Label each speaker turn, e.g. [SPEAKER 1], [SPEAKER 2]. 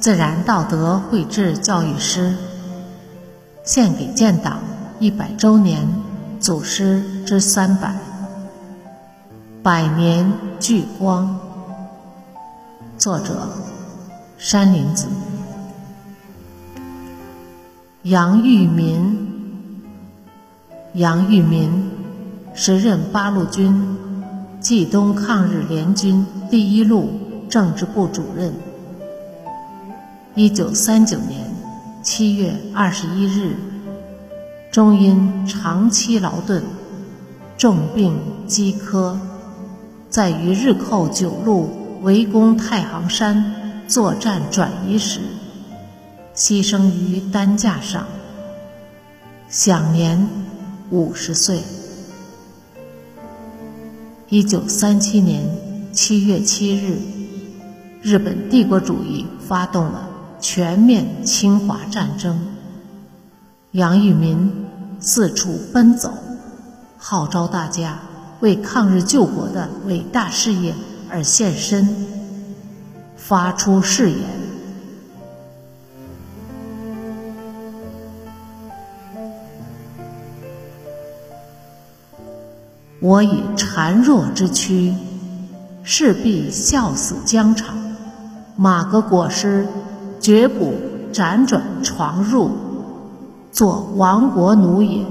[SPEAKER 1] 自然道德绘制教育诗，献给建党一百周年祖师之三百，百年聚光。作者：山林子。杨玉民，杨玉民，时任八路军冀东抗日联军第一路政治部主任。一九三九年七月二十一日，终因长期劳顿，重病饥渴，在于日寇九路围攻太行山作战转移时，牺牲于担架上，享年五十岁。一九三七年七月七日，日本帝国主义发动了。全面侵华战争，杨玉民四处奔走，号召大家为抗日救国的伟大事业而献身，发出誓言：我以孱弱之躯，势必笑死疆场，马革裹尸。绝不辗转床入，做亡国奴也。